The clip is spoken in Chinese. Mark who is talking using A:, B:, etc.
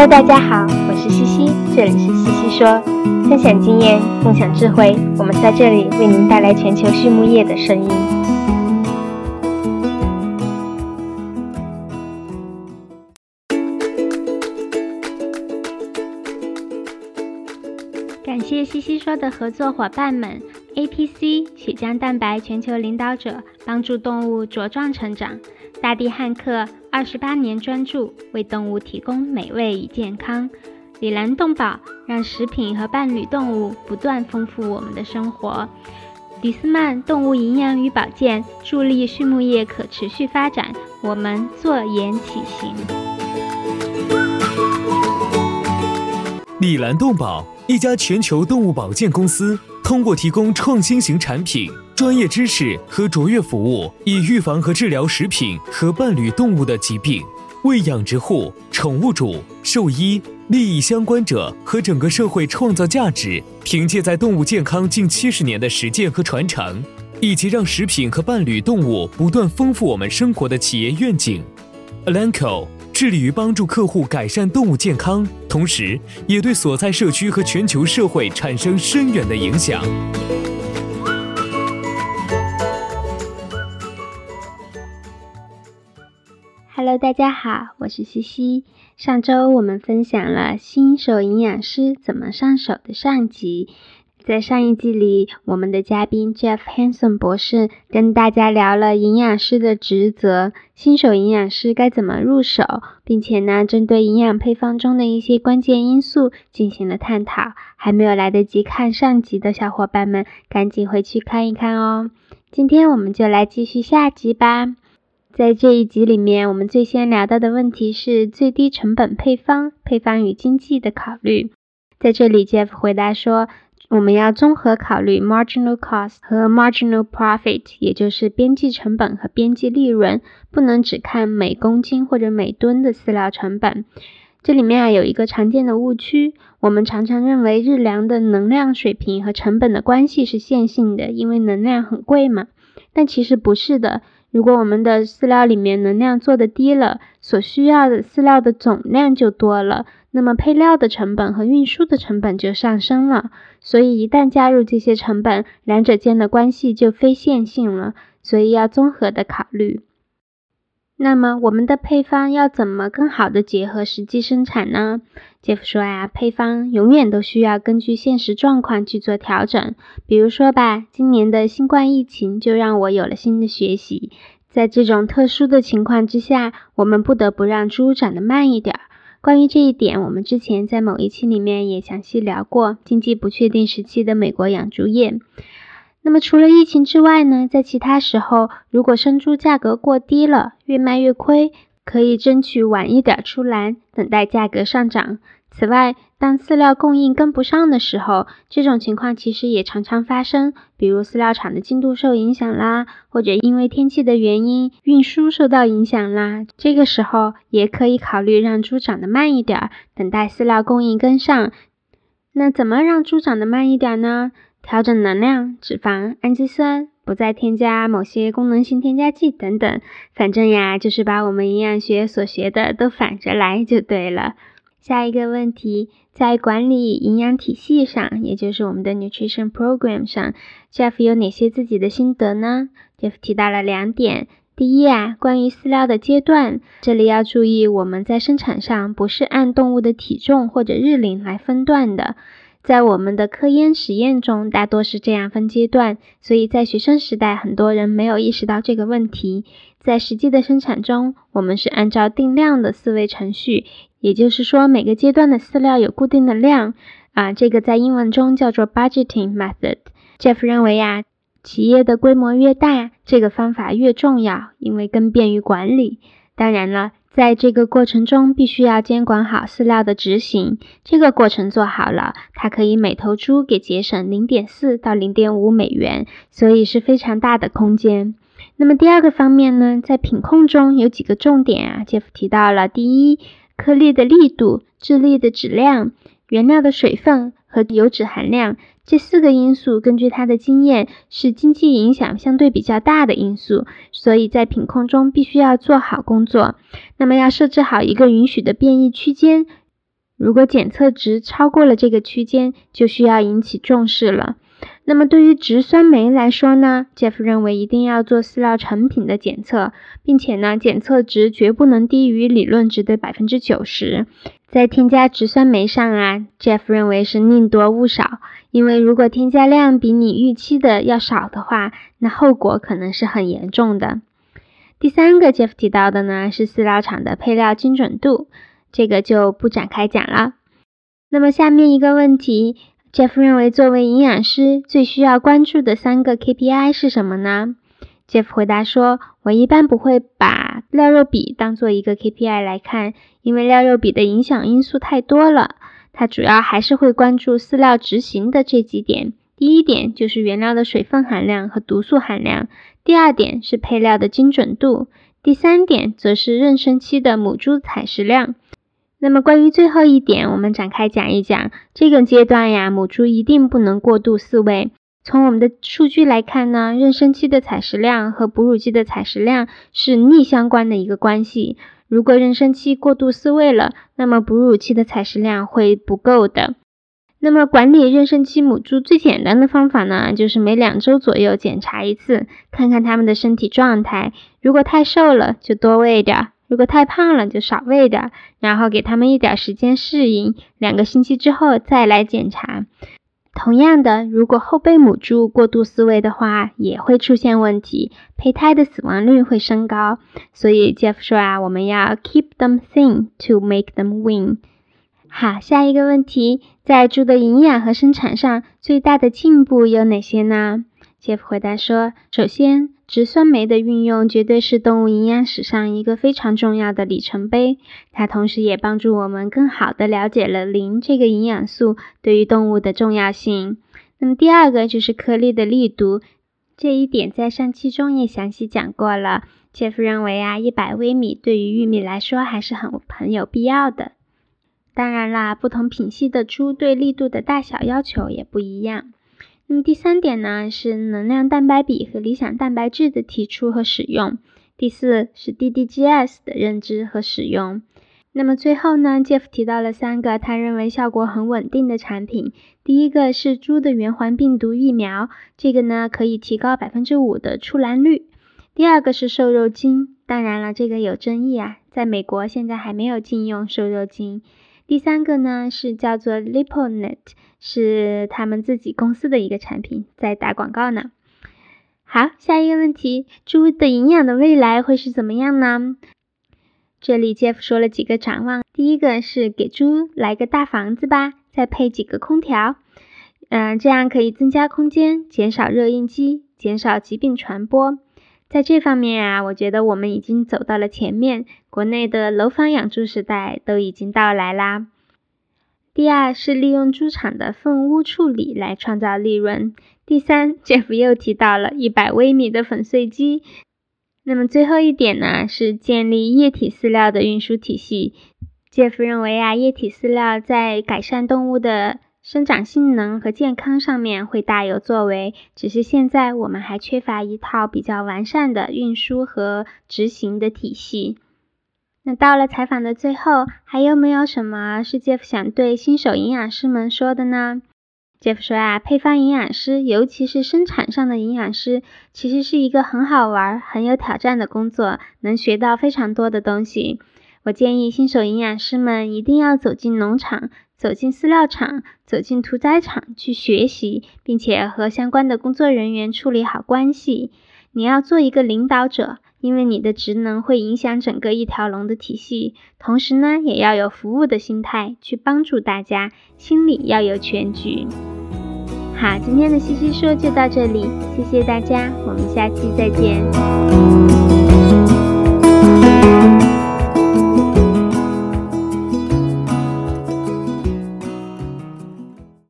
A: Hello，大家好，我是西西，这里是西西说，分享经验，共享智慧，我们在这里为您带来全球畜牧业的声音。感谢西西说的合作伙伴们：APC 血浆蛋白全球领导者，帮助动物茁壮成长；大地汉克。二十八年专注为动物提供美味与健康，里兰动宝让食品和伴侣动物不断丰富我们的生活。迪斯曼动物营养与保健助力畜牧业可持续发展，我们坐言起行。
B: 里兰动宝一家全球动物保健公司，通过提供创新型产品。专业知识和卓越服务，以预防和治疗食品和伴侣动物的疾病，为养殖户、宠物主、兽医、利益相关者和整个社会创造价值。凭借在动物健康近七十年的实践和传承，以及让食品和伴侣动物不断丰富我们生活的企业愿景，Alanco 致力于帮助客户改善动物健康，同时也对所在社区和全球社会产生深远的影响。
A: Hello，大家好，我是西西。上周我们分享了新手营养师怎么上手的上集。在上一季里，我们的嘉宾 Jeff Hanson 博士跟大家聊了营养师的职责，新手营养师该怎么入手，并且呢，针对营养配方中的一些关键因素进行了探讨。还没有来得及看上集的小伙伴们，赶紧回去看一看哦。今天我们就来继续下集吧。在这一集里面，我们最先聊到的问题是最低成本配方、配方与经济的考虑。在这里，Jeff 回答说，我们要综合考虑 marginal cost 和 marginal profit，也就是边际成本和边际利润，不能只看每公斤或者每吨的饲料成本。这里面啊有一个常见的误区，我们常常认为日粮的能量水平和成本的关系是线性的，因为能量很贵嘛。但其实不是的。如果我们的饲料里面能量做的低了，所需要的饲料的总量就多了，那么配料的成本和运输的成本就上升了。所以一旦加入这些成本，两者间的关系就非线性了。所以要综合的考虑。那么我们的配方要怎么更好的结合实际生产呢？杰夫说呀，配方永远都需要根据现实状况去做调整。比如说吧，今年的新冠疫情就让我有了新的学习。在这种特殊的情况之下，我们不得不让猪长得慢一点。关于这一点，我们之前在某一期里面也详细聊过经济不确定时期的美国养猪业。那么除了疫情之外呢，在其他时候，如果生猪价格过低了，越卖越亏，可以争取晚一点出栏，等待价格上涨。此外，当饲料供应跟不上的时候，这种情况其实也常常发生，比如饲料厂的进度受影响啦，或者因为天气的原因运输受到影响啦，这个时候也可以考虑让猪长得慢一点，等待饲料供应跟上。那怎么让猪长得慢一点呢？调整能量、脂肪、氨基酸，不再添加某些功能性添加剂等等。反正呀，就是把我们营养学所学的都反着来就对了。下一个问题，在管理营养体系上，也就是我们的 nutrition program 上，Jeff 有哪些自己的心得呢？Jeff 提到了两点。第一啊，关于饲料的阶段，这里要注意，我们在生产上不是按动物的体重或者日龄来分段的。在我们的科研实验中，大多是这样分阶段，所以在学生时代，很多人没有意识到这个问题。在实际的生产中，我们是按照定量的思维程序，也就是说，每个阶段的饲料有固定的量啊，这个在英文中叫做 budgeting method。Jeff 认为呀，企业的规模越大，这个方法越重要，因为更便于管理。当然了。在这个过程中，必须要监管好饲料的执行。这个过程做好了，它可以每头猪给节省零点四到零点五美元，所以是非常大的空间。那么第二个方面呢，在品控中有几个重点啊，Jeff 提到了：第一，颗粒的力度、质粒的质量、原料的水分和油脂含量。这四个因素，根据他的经验，是经济影响相对比较大的因素，所以在品控中必须要做好工作。那么要设置好一个允许的变异区间，如果检测值超过了这个区间，就需要引起重视了。那么对于植酸酶来说呢，Jeff 认为一定要做饲料成品的检测，并且呢，检测值绝不能低于理论值的百分之九十。在添加植酸酶上啊，Jeff 认为是宁多勿少，因为如果添加量比你预期的要少的话，那后果可能是很严重的。第三个 Jeff 提到的呢是饲料厂的配料精准度，这个就不展开讲了。那么下面一个问题。Jeff 认为，作为营养师，最需要关注的三个 KPI 是什么呢？Jeff 回答说：“我一般不会把料肉比当做一个 KPI 来看，因为料肉比的影响因素太多了。他主要还是会关注饲料执行的这几点。第一点就是原料的水分含量和毒素含量；第二点是配料的精准度；第三点则是妊娠期的母猪采食量。”那么关于最后一点，我们展开讲一讲。这个阶段呀，母猪一定不能过度饲喂。从我们的数据来看呢，妊娠期的采食量和哺乳期的采食量是逆相关的一个关系。如果妊娠期过度饲喂了，那么哺乳期的采食量会不够的。那么管理妊娠期母猪最简单的方法呢，就是每两周左右检查一次，看看它们的身体状态。如果太瘦了，就多喂点儿。如果太胖了，就少喂点，然后给他们一点时间适应，两个星期之后再来检查。同样的，如果后备母猪过度饲喂的话，也会出现问题，胚胎的死亡率会升高。所以 Jeff 说啊，我们要 keep them thin to make them win。好，下一个问题，在猪的营养和生产上最大的进步有哪些呢？Jeff 回答说，首先。植酸酶的运用绝对是动物营养史上一个非常重要的里程碑，它同时也帮助我们更好地了解了磷这个营养素对于动物的重要性。那么第二个就是颗粒的粒度，这一点在上期中也详细讲过了。Jeff 认为啊，一百微米对于玉米来说还是很很有必要的。当然啦，不同品系的猪对粒度的大小要求也不一样。那么第三点呢，是能量蛋白比和理想蛋白质的提出和使用。第四是 DDGS 的认知和使用。那么最后呢，Jeff 提到了三个他认为效果很稳定的产品。第一个是猪的圆环病毒疫苗，这个呢可以提高百分之五的出栏率。第二个是瘦肉精，当然了，这个有争议啊，在美国现在还没有禁用瘦肉精。第三个呢是叫做 Liponet，是他们自己公司的一个产品，在打广告呢。好，下一个问题，猪的营养的未来会是怎么样呢？这里 Jeff 说了几个展望，第一个是给猪来个大房子吧，再配几个空调，嗯，这样可以增加空间，减少热应激，减少疾病传播。在这方面啊，我觉得我们已经走到了前面。国内的楼房养猪时代都已经到来啦。第二是利用猪场的粪污处理来创造利润。第三，Jeff 又提到了一百微米的粉碎机。那么最后一点呢，是建立液体饲料的运输体系。Jeff 认为啊，液体饲料在改善动物的。生长性能和健康上面会大有作为，只是现在我们还缺乏一套比较完善的运输和执行的体系。那到了采访的最后，还有没有什么是 Jeff 想对新手营养师们说的呢？Jeff 说啊，配方营养师，尤其是生产上的营养师，其实是一个很好玩、很有挑战的工作，能学到非常多的东西。我建议新手营养师们一定要走进农场。走进饲料厂，走进屠宰场去学习，并且和相关的工作人员处理好关系。你要做一个领导者，因为你的职能会影响整个一条龙的体系。同时呢，也要有服务的心态去帮助大家，心里要有全局。好，今天的西西说就到这里，谢谢大家，我们下期再见。